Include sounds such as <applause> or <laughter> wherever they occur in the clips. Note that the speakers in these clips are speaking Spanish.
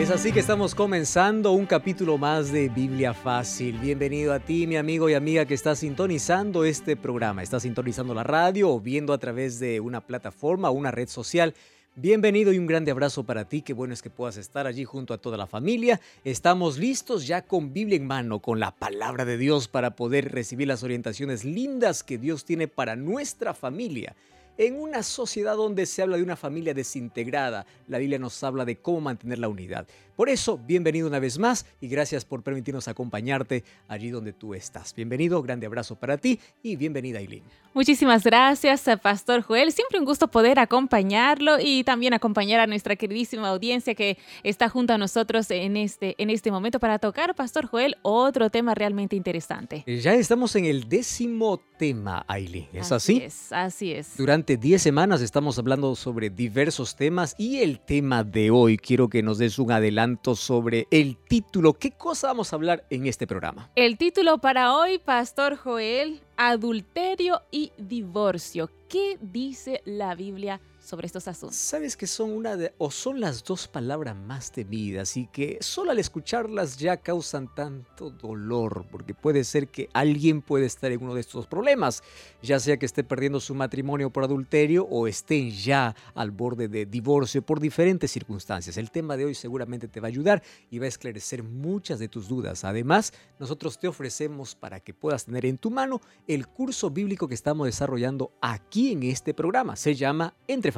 Es así que estamos comenzando un capítulo más de Biblia Fácil. Bienvenido a ti, mi amigo y amiga que está sintonizando este programa. Está sintonizando la radio o viendo a través de una plataforma o una red social. Bienvenido y un grande abrazo para ti. Qué bueno es que puedas estar allí junto a toda la familia. Estamos listos ya con Biblia en mano, con la palabra de Dios para poder recibir las orientaciones lindas que Dios tiene para nuestra familia. En una sociedad donde se habla de una familia desintegrada, la Biblia nos habla de cómo mantener la unidad. Por eso, bienvenido una vez más y gracias por permitirnos acompañarte allí donde tú estás. Bienvenido, grande abrazo para ti y bienvenida Aileen. Muchísimas gracias, Pastor Joel. Siempre un gusto poder acompañarlo y también acompañar a nuestra queridísima audiencia que está junto a nosotros en este, en este momento para tocar, Pastor Joel, otro tema realmente interesante. Ya estamos en el décimo tema, Aileen. ¿Es así? Así es, así es. Durante 10 semanas estamos hablando sobre diversos temas y el tema de hoy quiero que nos des un adelanto sobre el título. ¿Qué cosa vamos a hablar en este programa? El título para hoy, Pastor Joel, adulterio y divorcio. ¿Qué dice la Biblia sobre estos asuntos? Sabes que son una de, o son las dos palabras más temidas y que solo al escucharlas ya causan tanto dolor, porque puede ser que alguien puede estar en uno de estos problemas, ya sea que esté perdiendo su matrimonio por adulterio o esté ya al borde de divorcio por diferentes circunstancias. El tema de hoy seguramente te va a ayudar y va a esclarecer muchas de tus dudas. Además, nosotros te ofrecemos para que puedas tener en tu mano el curso bíblico que estamos desarrollando aquí en este programa. Se llama Entre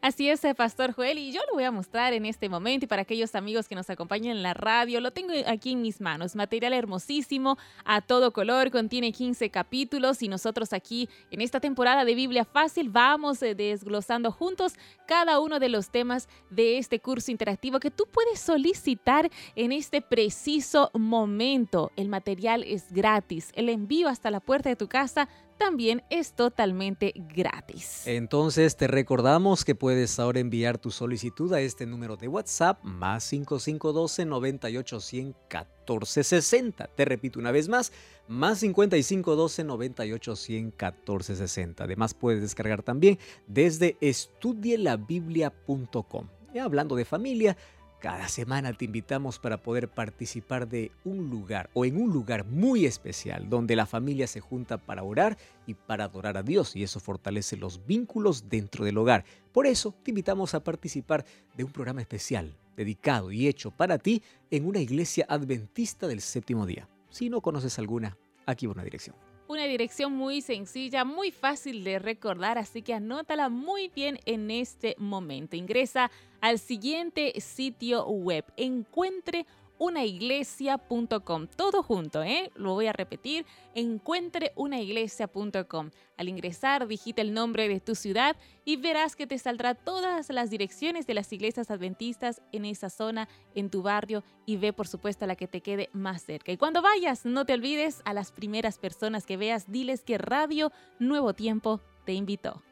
Así es, eh, Pastor Joel, y yo lo voy a mostrar en este momento y para aquellos amigos que nos acompañan en la radio, lo tengo aquí en mis manos. Material hermosísimo, a todo color, contiene 15 capítulos y nosotros aquí en esta temporada de Biblia Fácil vamos eh, desglosando juntos cada uno de los temas de este curso interactivo que tú puedes solicitar en este preciso momento. El material es gratis, el envío hasta la puerta de tu casa también es totalmente gratis. Entonces te recordamos que puedes ahora enviar tu solicitud a este número de WhatsApp más 5512 98 100 1460. Te repito una vez más, más 5512 98 100 1460. Además puedes descargar también desde estudielabiblia.com. Y hablando de familia, cada semana te invitamos para poder participar de un lugar o en un lugar muy especial donde la familia se junta para orar y para adorar a Dios y eso fortalece los vínculos dentro del hogar. Por eso te invitamos a participar de un programa especial dedicado y hecho para ti en una iglesia adventista del séptimo día. Si no conoces alguna, aquí va una dirección. Una dirección muy sencilla, muy fácil de recordar, así que anótala muy bien en este momento. Ingresa al siguiente sitio web, encuentre unaiglesiacom Todo junto, ¿eh? Lo voy a repetir, encuentreunaiglesia.com. Al ingresar, digita el nombre de tu ciudad y verás que te saldrá todas las direcciones de las iglesias adventistas en esa zona, en tu barrio y ve por supuesto la que te quede más cerca. Y cuando vayas, no te olvides a las primeras personas que veas, diles que Radio Nuevo Tiempo te invitó.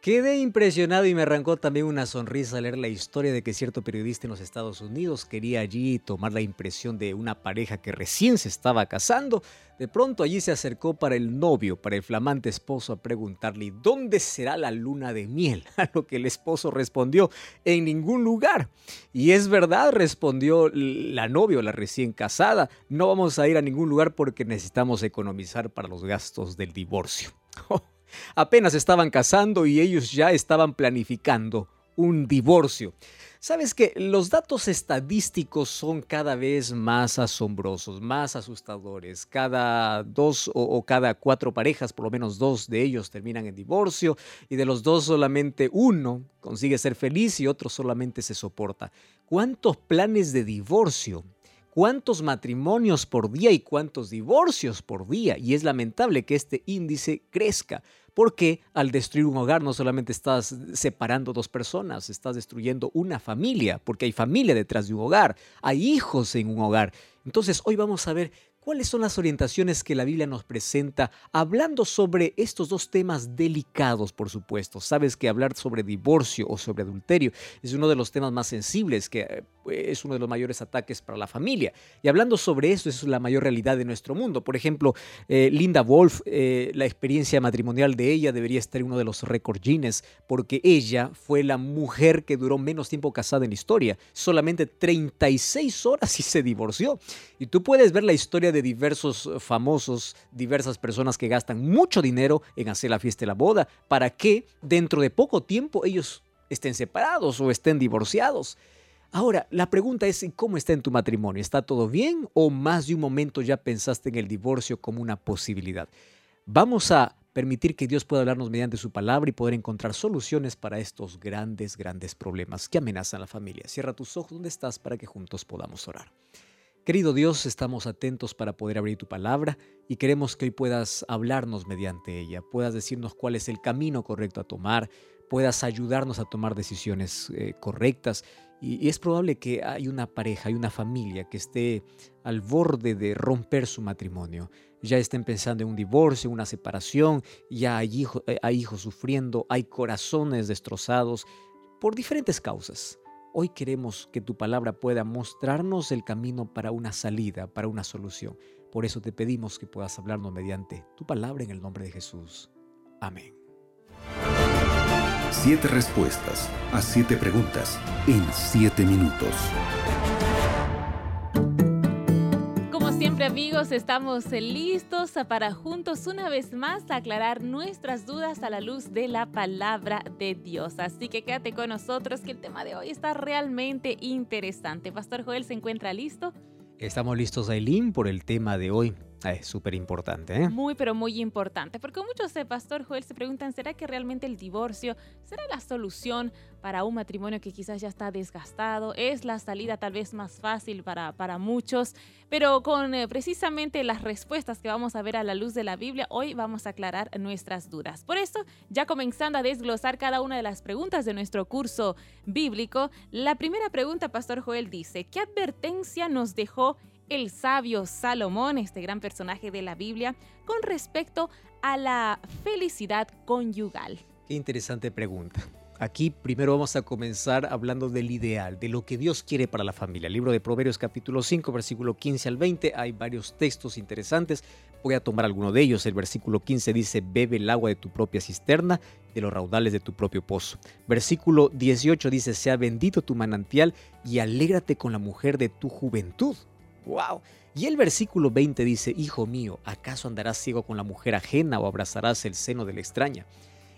Quedé impresionado y me arrancó también una sonrisa al leer la historia de que cierto periodista en los Estados Unidos quería allí tomar la impresión de una pareja que recién se estaba casando. De pronto allí se acercó para el novio, para el flamante esposo, a preguntarle ¿dónde será la luna de miel? <laughs> A lo que el esposo respondió en ningún lugar. Y es verdad, respondió la novia, la recién casada, no vamos a ir a ningún lugar porque necesitamos economizar para los gastos del divorcio. <laughs> Apenas estaban casando y ellos ya estaban planificando un divorcio. Sabes que los datos estadísticos son cada vez más asombrosos, más asustadores. Cada dos o, cada cuatro parejas, por lo menos dos de ellos terminan en divorcio y de los dos solamente uno consigue ser feliz y otro solamente se soporta. ¿Cuántos planes de divorcio cuántos matrimonios por día y cuántos divorcios por día. Y es lamentable que este índice crezca, porque al destruir un hogar no solamente estás separando dos personas, estás destruyendo una familia, porque hay familia detrás de un hogar, hay hijos en un hogar. Entonces hoy vamos a ver ¿Cuáles son las orientaciones que la Biblia nos presenta hablando sobre estos dos temas delicados, por supuesto? Sabes que hablar sobre divorcio o sobre adulterio es uno de los temas más sensibles, que eh, es uno de los mayores ataques para la familia. Y hablando sobre eso, es la mayor realidad de nuestro mundo. Por ejemplo, eh, Linda Wolf, eh, la experiencia matrimonial de ella debería estar en uno de los récord Guinness, porque ella fue la mujer que duró menos tiempo casada en la historia, solamente 36 horas y se divorció. Y tú puedes ver la historia de diversos eh, famosos, diversas personas que gastan mucho dinero en hacer la fiesta y la boda, para que dentro de poco tiempo ellos estén separados o estén divorciados. Ahora, la pregunta es, ¿cómo está en tu matrimonio? ¿Está todo bien o más de un momento ya pensaste en el divorcio como una posibilidad? Vamos a permitir que Dios pueda hablarnos mediante su palabra y poder encontrar soluciones para estos grandes, grandes problemas que amenazan a la familia. Cierra tus ojos donde estás para que juntos podamos orar. Querido Dios, estamos atentos para poder abrir tu palabra y queremos que hoy puedas hablarnos mediante ella, puedas decirnos cuál es el camino correcto a tomar, puedas ayudarnos a tomar decisiones eh, correctas. Y, es probable que hay una pareja, hay una familia que esté al borde de romper su matrimonio. Ya estén pensando en un divorcio, una separación, ya hay, eh, hay hijos sufriendo, hay corazones destrozados por diferentes causas. Hoy queremos que tu palabra pueda mostrarnos el camino para una salida, para una solución. Por eso te pedimos que puedas hablarnos mediante tu palabra en el nombre de Jesús. Amén. Siete respuestas a siete preguntas en siete minutos. Siempre amigos, estamos listos para juntos una vez más aclarar nuestras dudas a la luz de la palabra de Dios. Así que quédate con nosotros que el tema de hoy está realmente interesante. Pastor Joel, ¿se encuentra listo? Estamos listos, Aileen, por el tema de hoy. Ah, es súper importante, ¿eh? Muy, pero muy importante. Porque muchos de Pastor Joel se preguntan, ¿será que realmente el divorcio será la solución para un matrimonio que quizás ya está desgastado? ¿Es la salida tal vez más fácil para, para muchos? Pero con eh, precisamente las respuestas que vamos a ver a la luz de la Biblia, hoy vamos a aclarar nuestras dudas. Por eso, ya comenzando a desglosar cada una de las preguntas de nuestro curso bíblico, la primera pregunta, Pastor Joel, dice, ¿qué advertencia nos dejó el sabio Salomón, este gran personaje de la Biblia, con respecto a la felicidad conyugal? Qué interesante pregunta. Aquí primero vamos a comenzar hablando del ideal, de lo que Dios quiere para la familia. El libro de Proverbios capítulo 5, versículo 15 al 20, hay varios textos interesantes. Voy a tomar alguno de ellos. El versículo 15 dice, bebe el agua de tu propia cisterna, de los raudales de tu propio pozo. Versículo 18 dice, sea bendito tu manantial y alégrate con la mujer de tu juventud. ¡Wow! Y el versículo 20 dice, Hijo mío, ¿acaso andarás ciego con la mujer ajena o abrazarás el seno de la extraña?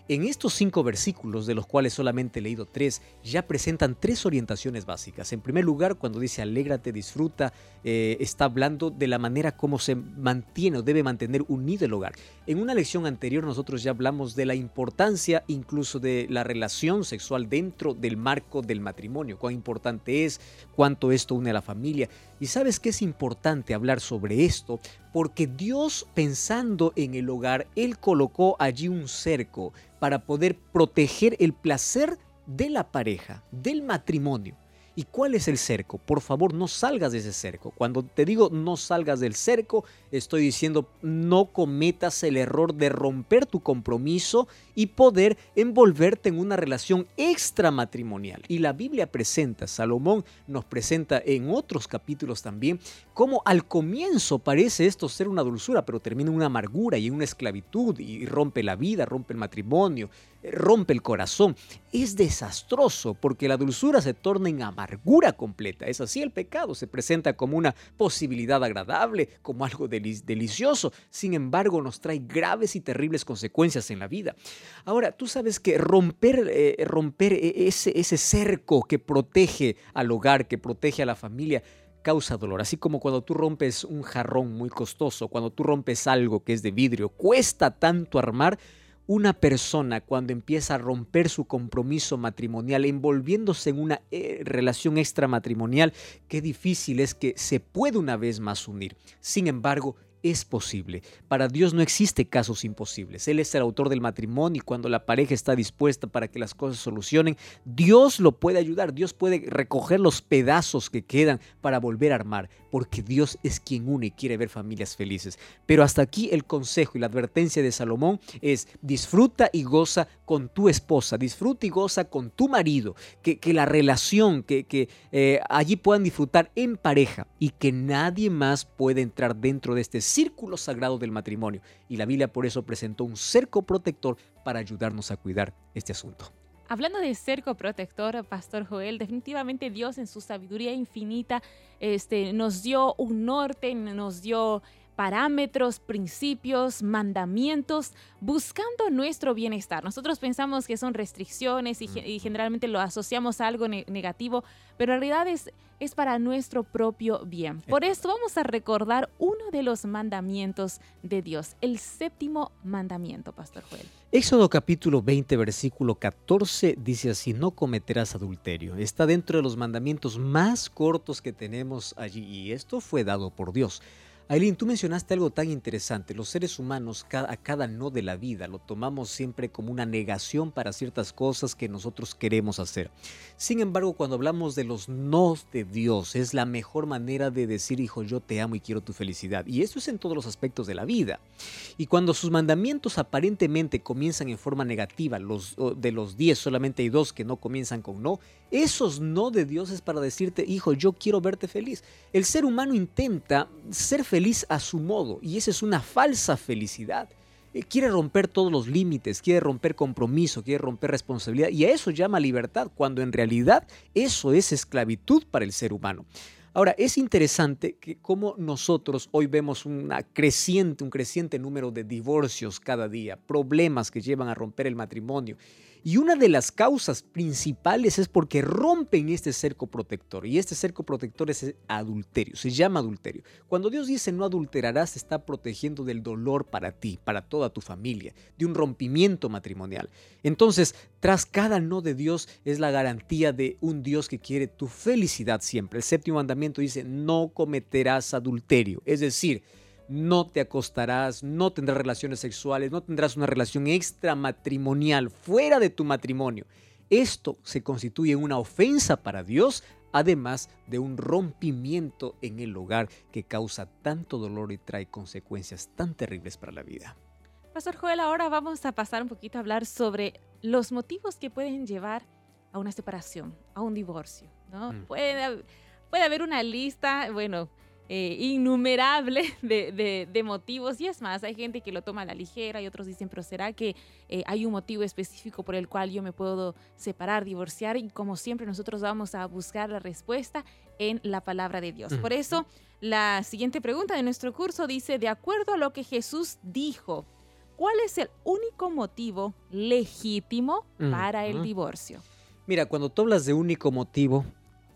En estos cinco versículos, de los cuales solamente he leído tres, ya presentan tres orientaciones básicas. En primer lugar, cuando dice alégrate, disfruta, eh, está hablando de la manera como se mantiene o debe mantener unido el hogar. En una lección anterior nosotros ya hablamos de la importancia incluso de la relación sexual dentro del marco del matrimonio, cuán importante es, cuánto esto une a la familia. Y sabes que es importante hablar sobre esto porque Dios pensando en el hogar, Él colocó allí un cerco para poder proteger el placer de la pareja, del matrimonio. ¿Y cuál es el cerco? Por favor, no salgas de ese cerco. Cuando te digo no salgas del cerco, estoy diciendo no cometas el error de romper tu compromiso y poder envolverte en una relación extramatrimonial. Y la Biblia presenta, Salomón nos presenta en otros capítulos también, cómo al comienzo parece esto ser una dulzura, pero termina en una amargura y en una esclavitud y rompe la vida, rompe el matrimonio, rompe el corazón. Es desastroso porque la dulzura se torna en amargura completa. Es así el pecado, se presenta como una posibilidad agradable, como algo delicioso. Sin embargo, nos trae graves y terribles consecuencias en la vida. Ahora, tú sabes que romper, eh, romper e, ese, ese cerco que protege al hogar, que protege a la familia, causa dolor. Así como cuando tú rompes un jarrón muy costoso, cuando tú rompes algo que es de vidrio, cuesta tanto armar, una persona cuando empieza a romper su compromiso matrimonial, envolviéndose en una eh, relación extramatrimonial, qué difícil es que se pueda una vez más unir. Sin embargo, es posible. Para Dios no existe casos imposibles. Él es el autor del matrimonio y cuando la pareja está dispuesta para que las cosas solucionen, Dios lo puede ayudar. Dios puede recoger los pedazos que quedan para volver a armar, porque Dios es quien une y quiere ver familias felices. Pero hasta aquí el consejo y la advertencia de Salomón es disfruta y goza con tu esposa, disfruta y goza con tu marido, que, que la relación, que, que eh, allí puedan disfrutar en pareja y que nadie más puede entrar dentro de este círculo sagrado del matrimonio. Y la Biblia por eso presentó un cerco protector para ayudarnos a cuidar este asunto. Hablando de cerco protector, Pastor Joel, definitivamente Dios en su sabiduría infinita este, nos dio un norte, nos dio parámetros, principios, mandamientos, buscando nuestro bienestar. Nosotros pensamos que son restricciones y, generalmente lo asociamos a algo negativo, pero en realidad es, es para nuestro propio bien. Por esto vamos a recordar uno de los mandamientos de Dios, el séptimo mandamiento, Pastor Joel. Éxodo capítulo 20, versículo 14 dice así, no cometerás adulterio. Está dentro de los mandamientos más cortos que tenemos allí y esto fue dado por Dios. Aileen, tú mencionaste algo tan interesante. Los seres humanos, a cada no de la vida, lo tomamos siempre como una negación para ciertas cosas que nosotros queremos hacer. Sin embargo, cuando hablamos de los no de Dios, es la mejor manera de decir, hijo, yo te amo y quiero tu felicidad. Y eso es en todos los aspectos de la vida. Y cuando sus mandamientos aparentemente comienzan en forma negativa, los, de los 10 solamente hay dos que no comienzan con no, esos no de Dios es para decirte, hijo, yo quiero verte feliz. El ser humano intenta ser feliz a su modo y esa es una falsa felicidad. Eh, quiere romper todos los límites, quiere romper compromiso, quiere romper responsabilidad y a eso llama libertad, cuando en realidad eso es esclavitud para el ser humano. Ahora, es interesante que como nosotros hoy vemos creciente, un creciente número de divorcios cada día, problemas que llevan a romper el matrimonio. Y una de las causas principales es porque rompen este cerco protector. Y este cerco protector es adulterio, se llama adulterio. Cuando Dios dice no adulterarás, está protegiendo del dolor para ti, para toda tu familia, de un rompimiento matrimonial. Entonces, tras cada no de Dios es la garantía de un Dios que quiere tu felicidad siempre. El séptimo mandamiento dice, no cometerás adulterio. Es decir, no te acostarás, no tendrás relaciones sexuales, no tendrás una relación extramatrimonial fuera de tu matrimonio. Esto se constituye una ofensa para Dios, además de un rompimiento en el hogar que causa tanto dolor y trae consecuencias tan terribles para la vida. Pastor Joel, ahora vamos a pasar un poquito a hablar sobre los motivos que pueden llevar a una separación, a un divorcio. ¿no? Mm. Puede, puede haber una lista, bueno, eh, innumerable <laughs> de, motivos y es más, hay gente que lo toma a la ligera y otros dicen, pero ¿será que eh, hay un motivo específico por el cual yo me puedo separar, divorciar? Y como siempre nosotros vamos a buscar la respuesta en la palabra de Dios. Por eso, la siguiente pregunta de nuestro curso dice, de acuerdo a lo que Jesús dijo, ¿cuál es el único motivo legítimo para el divorcio? Mira, cuando tú hablas de único motivo,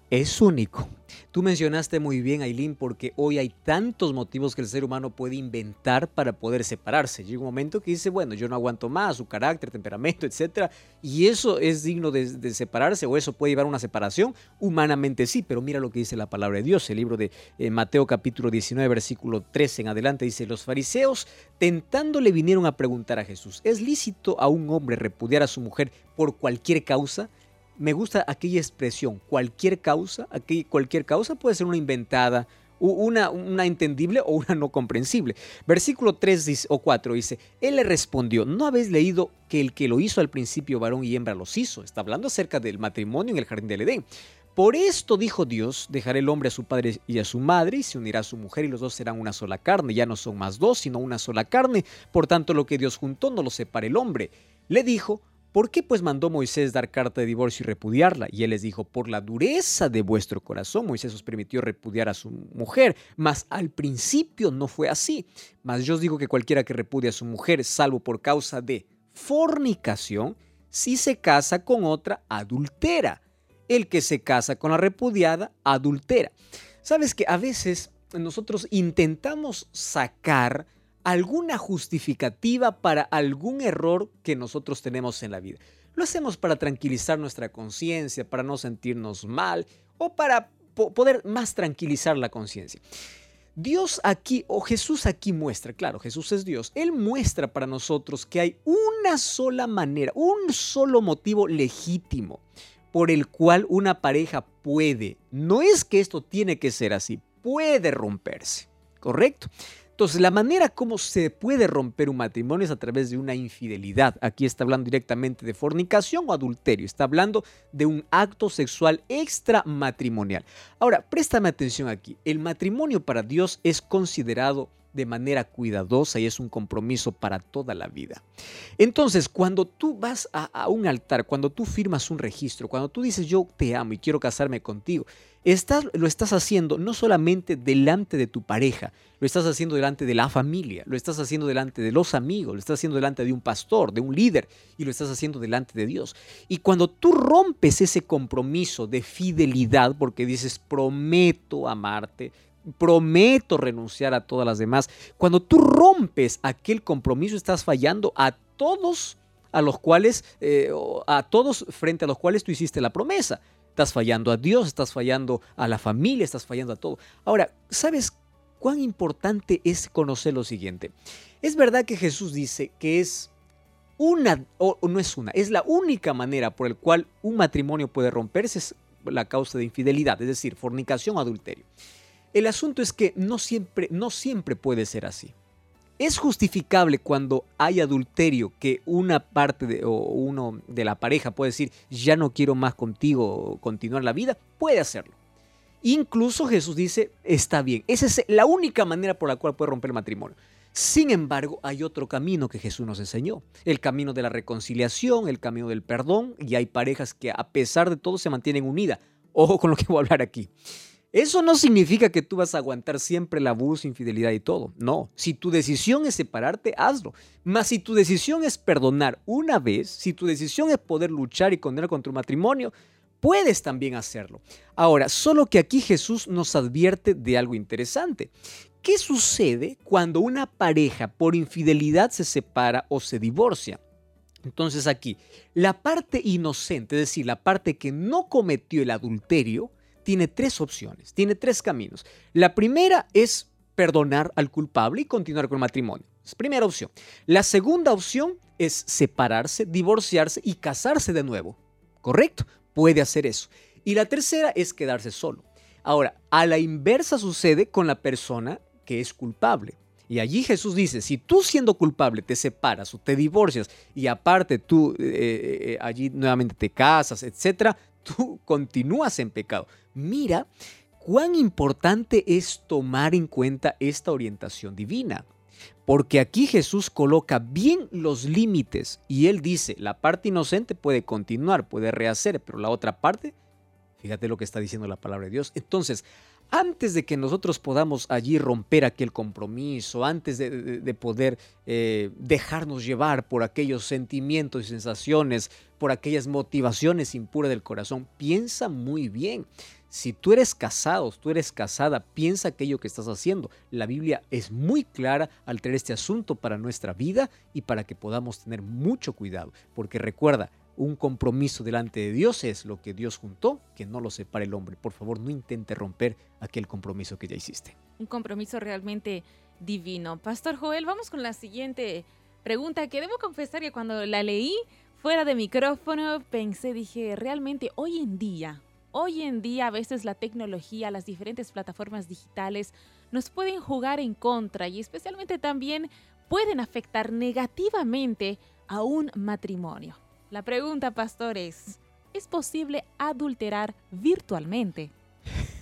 es único. Tú mencionaste muy bien, Aileen, porque hoy hay tantos motivos que el ser humano puede inventar para poder separarse. Llega un momento que dice, bueno, yo no aguanto más, su carácter, temperamento, etc. Y eso es digno de, separarse o eso puede llevar a una separación. Humanamente sí, pero mira lo que dice la palabra de Dios. El libro de eh, Mateo capítulo 19, versículo 13 en adelante dice, los fariseos tentándole vinieron a preguntar a Jesús, ¿es lícito a un hombre repudiar a su mujer por cualquier causa? Me gusta aquella expresión, cualquier causa, aquí cualquier causa puede ser una inventada, una, una entendible o una no comprensible. Versículo 3 o 4 dice, Él le respondió, ¿no habéis leído que el que lo hizo al principio varón y hembra los hizo? Está hablando acerca del matrimonio en el jardín del Edén. Por esto dijo Dios, dejará el hombre a su padre y a su madre y se unirá a su mujer y los dos serán una sola carne. Ya no son más dos, sino una sola carne. Por tanto, lo que Dios juntó no lo separe el hombre. Le dijo, ¿Por qué pues mandó Moisés dar carta de divorcio y repudiarla? Y él les dijo, por la dureza de vuestro corazón, Moisés os permitió repudiar a su mujer, mas al principio no fue así. Mas yo os digo que cualquiera que repudia a su mujer, salvo por causa de fornicación, si se casa con otra, adultera. El que se casa con la repudiada, adultera. Sabes que a veces nosotros intentamos sacar alguna justificativa para algún error que nosotros tenemos en la vida. Lo hacemos para tranquilizar nuestra conciencia, para no sentirnos mal o para poder más tranquilizar la conciencia. Dios aquí, o Jesús aquí muestra, claro, Jesús es Dios, Él muestra para nosotros que hay una sola manera, un solo motivo legítimo por el cual una pareja puede, no es que esto tiene que ser así, puede romperse, ¿correcto? Entonces, la manera como se puede romper un matrimonio es a través de una infidelidad. Aquí está hablando directamente de fornicación o adulterio. Está hablando de un acto sexual extramatrimonial. Ahora, préstame atención aquí. El matrimonio para Dios es considerado de manera cuidadosa y es un compromiso para toda la vida. Entonces, cuando tú vas a, un altar, cuando tú firmas un registro, cuando tú dices yo te amo y quiero casarme contigo, estás, lo estás haciendo no solamente delante de tu pareja, lo estás haciendo delante de la familia, lo estás haciendo delante de los amigos, lo estás haciendo delante de un pastor, de un líder y lo estás haciendo delante de Dios. Y cuando tú rompes ese compromiso de fidelidad, porque dices prometo amarte, prometo renunciar a todas las demás. Cuando tú rompes aquel compromiso, estás fallando a todos a los cuales, eh, a todos frente a los cuales tú hiciste la promesa. Estás fallando a Dios, estás fallando a la familia, estás fallando a todo. Ahora, ¿sabes cuán importante es conocer lo siguiente? Es verdad que Jesús dice que es una, o no es una, es la única manera por el cual un matrimonio puede romperse es la causa de infidelidad, es decir, fornicación o adulterio. El asunto es que no siempre, no siempre puede ser así. Es justificable cuando hay adulterio que una parte de, o uno de la pareja puede decir, ya no quiero más contigo continuar la vida, puede hacerlo. Incluso Jesús dice, está bien, esa es la única manera por la cual puede romper el matrimonio. Sin embargo, hay otro camino que Jesús nos enseñó, el camino de la reconciliación, el camino del perdón, y hay parejas que a pesar de todo se mantienen unidas. Ojo con lo que voy a hablar aquí. Eso no significa que tú vas a aguantar siempre el abuso, infidelidad y todo. No, si tu decisión es separarte, hazlo. Mas si tu decisión es perdonar una vez, si tu decisión es poder luchar y condenar contra tu matrimonio, puedes también hacerlo. Ahora, solo que aquí Jesús nos advierte de algo interesante. ¿Qué sucede cuando una pareja por infidelidad se separa o se divorcia? Entonces aquí, la parte inocente, es decir, la parte que no cometió el adulterio, tiene tres opciones, tiene tres caminos. La primera es perdonar al culpable y continuar con el matrimonio. Es primera opción. La segunda opción es separarse, divorciarse y casarse de nuevo. ¿Correcto? Puede hacer eso. Y la tercera es quedarse solo. Ahora, a la inversa sucede con la persona que es culpable. Y allí Jesús dice, si tú siendo culpable te separas o te divorcias y aparte tú eh, eh, eh, allí nuevamente te casas, etcétera, tú continúas en pecado. Mira cuán importante es tomar en cuenta esta orientación divina. Porque aquí Jesús coloca bien los límites y él dice, la parte inocente puede continuar, puede rehacer, pero la otra parte, fíjate lo que está diciendo la palabra de Dios. Entonces, antes de que nosotros podamos allí romper aquel compromiso, antes de, poder eh, dejarnos llevar por aquellos sentimientos y sensaciones, por aquellas motivaciones impuras del corazón, piensa muy bien. Si tú eres casado, tú eres casada, piensa aquello que estás haciendo. La Biblia es muy clara al tener este asunto para nuestra vida y para que podamos tener mucho cuidado. Porque recuerda, un compromiso delante de Dios es lo que Dios juntó, que no lo separe el hombre. Por favor, no intente romper aquel compromiso que ya hiciste. Un compromiso realmente divino. Pastor Joel, vamos con la siguiente pregunta que debo confesar que cuando la leí fuera de micrófono pensé, dije, realmente hoy en día, hoy en día a veces la tecnología, las diferentes plataformas digitales nos pueden jugar en contra y especialmente también pueden afectar negativamente a un matrimonio. La pregunta, pastor, es, ¿es posible adulterar virtualmente?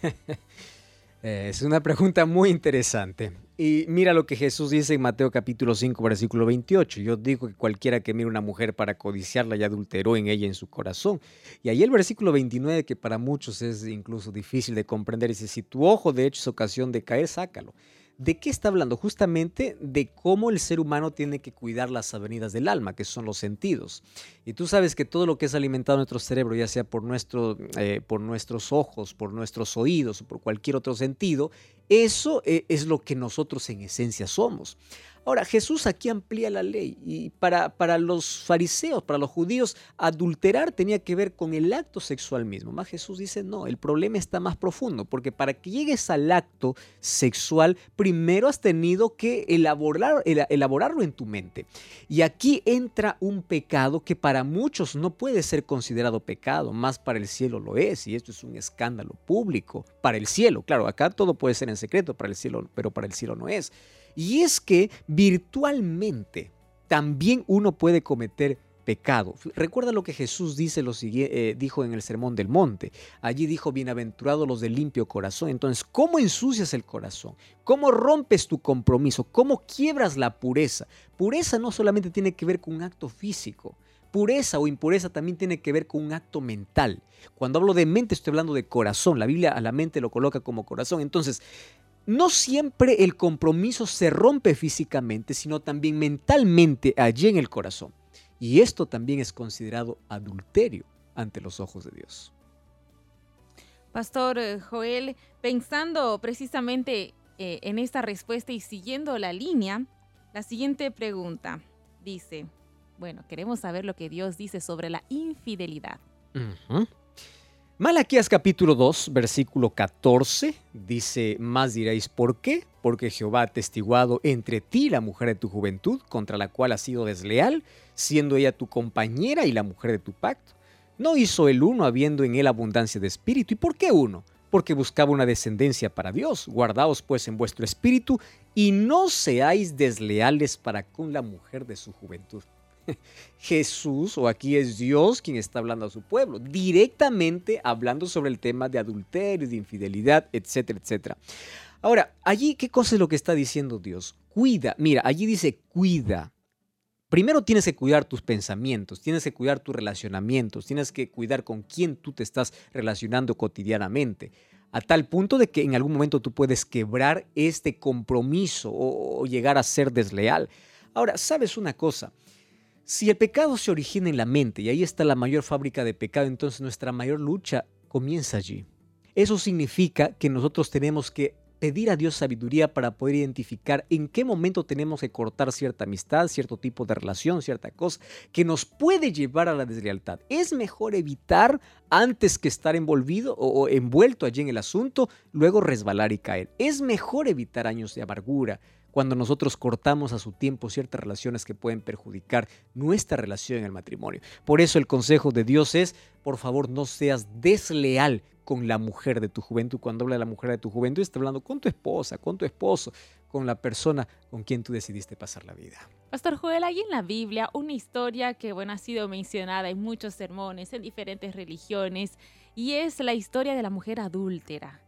<laughs> es una pregunta muy interesante. Y mira lo que Jesús dice en Mateo capítulo 5, versículo 28. Yo digo que cualquiera que mire una mujer para codiciarla ya adulteró en ella en su corazón. Y ahí el versículo 29, que para muchos es incluso difícil de comprender, dice, si tu ojo de hecho es ocasión de caer, sácalo. ¿De qué está hablando? Justamente de cómo el ser humano tiene que cuidar las avenidas del alma, que son los sentidos. Y tú sabes que todo lo que es alimentado en nuestro cerebro, ya sea por, nuestro, eh, por nuestros ojos, por nuestros oídos o por cualquier otro sentido, Eso eh, es lo que nosotros en esencia somos. Ahora, Jesús aquí amplía la ley y para, para, los fariseos, para los judíos, adulterar tenía que ver con el acto sexual mismo. Más Jesús dice, no, el problema está más profundo, porque para que llegues al acto sexual, primero has tenido que elaborar, elaborarlo en tu mente. Y aquí entra un pecado que para muchos no puede ser considerado pecado, más para el cielo lo es, y esto es un escándalo público. Para el cielo, claro, acá todo puede ser en secreto para el cielo, pero para el cielo no es. Y es que virtualmente también uno puede cometer pecado. Recuerda lo que Jesús dice, lo eh, dijo en el Sermón del Monte. Allí dijo, bienaventurados los de limpio corazón. Entonces, ¿cómo ensucias el corazón? ¿Cómo rompes tu compromiso? ¿Cómo quiebras la pureza? Pureza no solamente tiene que ver con un acto físico. Pureza o impureza también tiene que ver con un acto mental. Cuando hablo de mente estoy hablando de corazón. La Biblia a la mente lo coloca como corazón. Entonces, no siempre el compromiso se rompe físicamente, sino también mentalmente allí en el corazón. Y esto también es considerado adulterio ante los ojos de Dios. Pastor eh, Joel, pensando precisamente eh, en esta respuesta y siguiendo la línea, la siguiente pregunta dice, bueno, queremos saber lo que Dios dice sobre la infidelidad. Malaquías capítulo 2, versículo 14, dice, más diréis, ¿por qué? Porque Jehová ha testiguado entre ti la mujer de tu juventud, contra la cual has sido desleal, siendo ella tu compañera y la mujer de tu pacto. No hizo el uno habiendo en él abundancia de espíritu. ¿Y por qué uno? Porque buscaba una descendencia para Dios. Guardaos pues en vuestro espíritu y no seáis desleales para con la mujer de su juventud. <laughs> Jesús, o aquí es Dios quien está hablando a su pueblo, directamente hablando sobre el tema de adulterio, de infidelidad, etcétera, etcétera. Ahora, allí, ¿qué cosa es lo que está diciendo Dios? Cuida, mira, allí dice cuida. Primero tienes que cuidar tus pensamientos, tienes que cuidar tus relacionamientos, tienes que cuidar con quién tú te estás relacionando cotidianamente, a tal punto de que en algún momento tú puedes quebrar este compromiso o, llegar a ser desleal. Ahora, ¿sabes una cosa? Si el pecado se origina en la mente y ahí está la mayor fábrica de pecado, entonces nuestra mayor lucha comienza allí. Eso significa que nosotros tenemos que pedir a Dios sabiduría para poder identificar en qué momento tenemos que cortar cierta amistad, cierto tipo de relación, cierta cosa que nos puede llevar a la deslealtad. Es mejor evitar antes que estar envolvido o, envuelto allí en el asunto, luego resbalar y caer. Es mejor evitar años de amargura, cuando nosotros cortamos a su tiempo ciertas relaciones que pueden perjudicar nuestra relación en el matrimonio. Por eso el consejo de Dios es, por favor, no seas desleal con la mujer de tu juventud. Cuando habla de la mujer de tu juventud, está hablando con tu esposa, con tu esposo, con la persona con quien tú decidiste pasar la vida. Pastor Joel, hay en la Biblia una historia que bueno, ha sido mencionada en muchos sermones, en diferentes religiones, y es la historia de la mujer adúltera,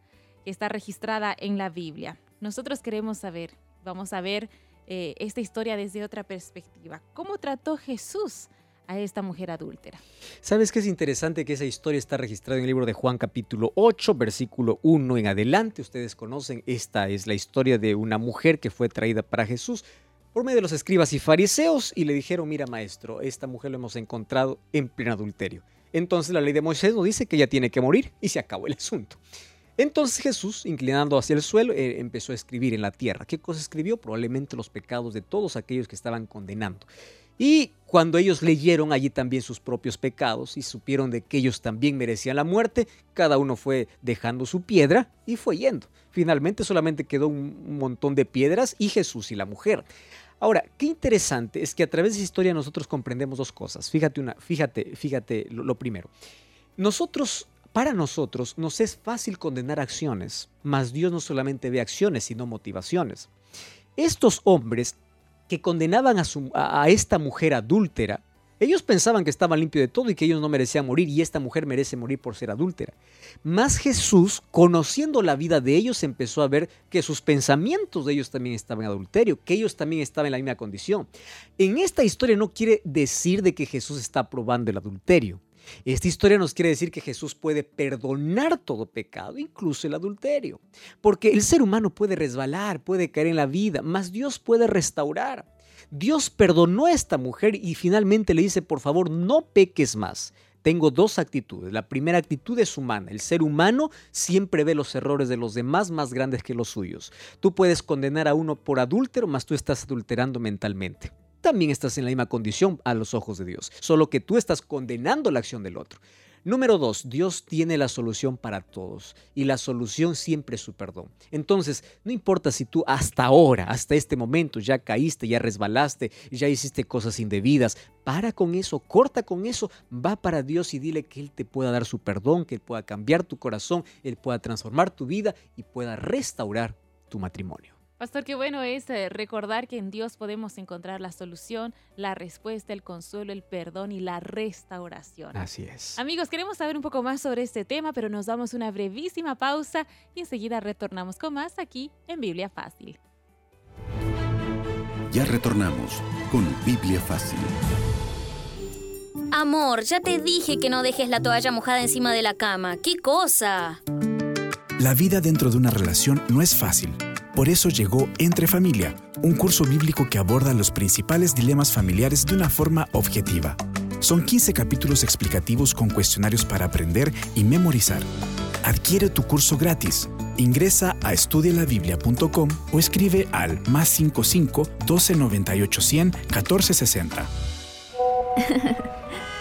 que está registrada en la Biblia. Nosotros queremos saber, vamos a ver eh, esta historia desde otra perspectiva. ¿Cómo trató Jesús a esta mujer adúltera? ¿Sabes qué es interesante que esa historia está registrada en el libro de Juan capítulo 8, versículo 1 en adelante? Ustedes conocen, esta es la historia de una mujer que fue traída para Jesús por medio de los escribas y fariseos y le dijeron, mira maestro, esta mujer lo hemos encontrado en pleno adulterio. Entonces la ley de Moisés nos dice que ella tiene que morir y se acabó el asunto. Entonces Jesús, inclinando hacia el suelo, eh, empezó a escribir en la tierra. ¿Qué cosa escribió? Probablemente los pecados de todos aquellos que estaban condenando. Y cuando ellos leyeron allí también sus propios pecados y supieron de que ellos también merecían la muerte, cada uno fue dejando su piedra y fue yendo. Finalmente solamente quedó un montón de piedras y Jesús y la mujer. Ahora, qué interesante es que a través de esa historia nosotros comprendemos dos cosas. Fíjate una, fíjate, fíjate lo primero. Nosotros para nosotros nos es fácil condenar acciones, mas Dios no solamente ve acciones, sino motivaciones. Estos hombres que condenaban a, esta mujer adúltera, ellos pensaban que estaban limpios de todo y que ellos no merecían morir y esta mujer merece morir por ser adúltera. Mas Jesús, conociendo la vida de ellos, empezó a ver que sus pensamientos de ellos también estaban en adulterio, que ellos también estaban en la misma condición. En esta historia no quiere decir de que Jesús está aprobando el adulterio. Esta historia nos quiere decir que Jesús puede perdonar todo pecado, incluso el adulterio, porque el ser humano puede resbalar, puede caer en la vida, mas Dios puede restaurar. Dios perdonó a esta mujer y finalmente le dice, por favor, no peques más tengo dos actitudes. La primera actitud es humana. El ser humano siempre ve los errores de los demás más grandes que los suyos. Tú puedes condenar a uno por adúltero, mas tú estás adulterando mentalmente también estás en la misma condición a los ojos de Dios, solo que tú estás condenando la acción del otro. Número dos, Dios tiene la solución para todos y la solución siempre es su perdón. Entonces, no importa si tú hasta ahora, hasta este momento, ya caíste, ya resbalaste, ya hiciste cosas indebidas, para con eso, corta con eso, va para Dios y dile que Él te pueda dar su perdón, que Él pueda cambiar tu corazón, Él pueda transformar tu vida y pueda restaurar tu matrimonio. Pastor, qué bueno es eh, recordar que en Dios podemos encontrar la solución, la respuesta, el consuelo, el perdón y la restauración. Así es. Amigos, queremos saber un poco más sobre este tema, pero nos damos una brevísima pausa y enseguida retornamos con más aquí en Biblia Fácil. Ya retornamos con Biblia Fácil. Amor, ya te dije que no dejes la toalla mojada encima de la cama. ¿Qué cosa? La vida dentro de una relación no es fácil. Por eso llegó Entre Familia, un curso bíblico que aborda los principales dilemas familiares de una forma objetiva. Son 15 capítulos explicativos con cuestionarios para aprender y memorizar. Adquiere tu curso gratis. Ingresa a estudialabiblia.com o escribe al más 55 1298 100 1460.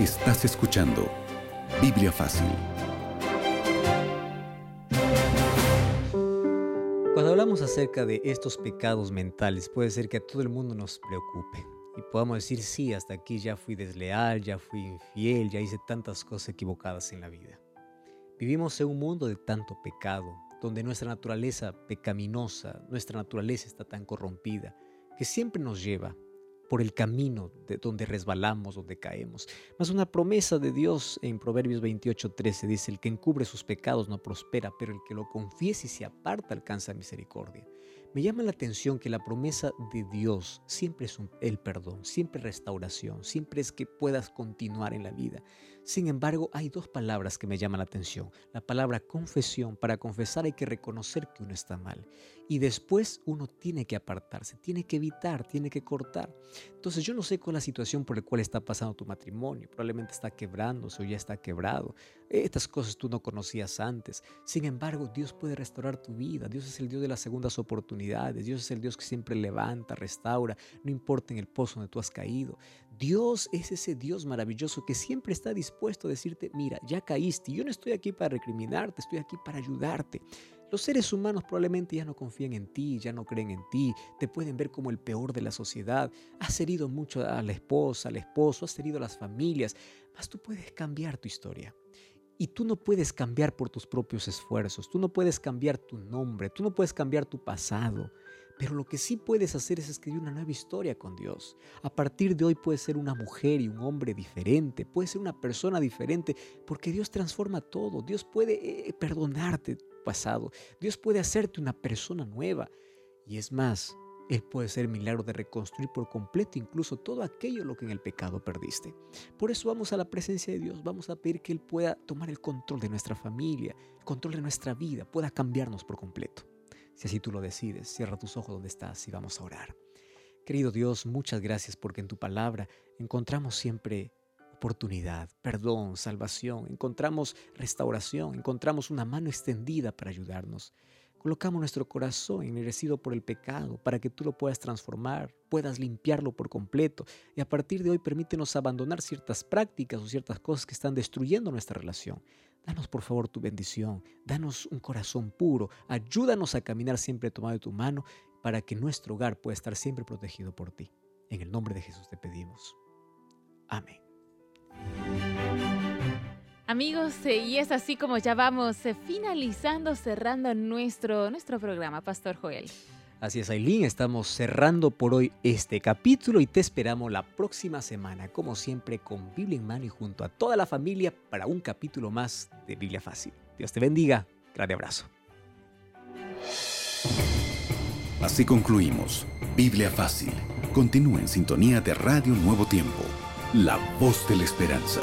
Estás escuchando Biblia Fácil. Cuando hablamos acerca de estos pecados mentales, puede ser que a todo el mundo nos preocupe y podamos decir, sí, hasta aquí ya fui desleal, ya fui infiel, ya hice tantas cosas equivocadas en la vida. Vivimos en un mundo de tanto pecado, donde nuestra naturaleza pecaminosa, nuestra naturaleza está tan corrompida, que siempre nos lleva por el camino de donde resbalamos, donde caemos. Más una promesa de Dios en Proverbios 28:13 dice, el que encubre sus pecados no prospera, pero el que lo confiese y se aparta alcanza misericordia. Me llama la atención que la promesa de Dios siempre es el perdón, siempre restauración, siempre es que puedas continuar en la vida. Sin embargo, hay dos palabras que me llaman la atención. La palabra confesión, para confesar hay que reconocer que uno está mal. Y después uno tiene que apartarse, tiene que evitar, tiene que cortar. Entonces yo no sé cuál es la situación por la cual está pasando tu matrimonio. Probablemente está quebrándose o ya está quebrado. Estas cosas tú no conocías antes. Sin embargo, Dios puede restaurar tu vida. Dios es el Dios de las segundas oportunidades. Dios es el Dios que siempre levanta, restaura, no importa en el pozo donde tú has caído. Dios es ese Dios maravilloso que siempre está dispuesto a decirte, mira, ya caíste, yo no estoy aquí para recriminarte, estoy aquí para ayudarte. Los seres humanos probablemente ya no confían en ti, ya no creen en ti, te pueden ver como el peor de la sociedad. Has herido mucho a la esposa, al esposo, has herido a las familias, mas tú puedes cambiar tu historia. Y tú no puedes cambiar por tus propios esfuerzos, tú no puedes cambiar tu nombre, tú no puedes cambiar tu pasado. Pero lo que sí puedes hacer es escribir una nueva historia con Dios. A partir de hoy puedes ser una mujer y un hombre diferente, puedes ser una persona diferente, porque Dios transforma todo. Dios puede eh, perdonarte tu pasado. Dios puede hacerte una persona nueva. Y es más, Él puede ser milagro de reconstruir por completo incluso todo aquello lo que en el pecado perdiste. Por eso vamos a la presencia de Dios, vamos a pedir que Él pueda tomar el control de nuestra familia, el control de nuestra vida, pueda cambiarnos por completo. Si así tú lo decides, cierra tus ojos donde estás y vamos a orar. Querido Dios, muchas gracias porque en tu palabra encontramos siempre oportunidad, perdón, salvación, encontramos restauración, encontramos una mano extendida para ayudarnos. Colocamos nuestro corazón enmerecido por el pecado para que tú lo puedas transformar, puedas limpiarlo por completo y a partir de hoy permítenos abandonar ciertas prácticas o ciertas cosas que están destruyendo nuestra relación. Danos por favor tu bendición, danos un corazón puro, ayúdanos a caminar siempre tomado de tu mano para que nuestro hogar pueda estar siempre protegido por ti. En el nombre de Jesús te pedimos. Amén. Amigos, eh, y es así como ya vamos eh, finalizando, cerrando nuestro, nuestro programa, Pastor Joel. Así es, Aileen, estamos cerrando por hoy este capítulo y te esperamos la próxima semana, como siempre, con Biblia en mano y junto a toda la familia para un capítulo más de Biblia Fácil. Dios te bendiga. Gran abrazo. Así concluimos. Biblia Fácil. Continúa en sintonía de Radio Nuevo Tiempo, la voz de la esperanza.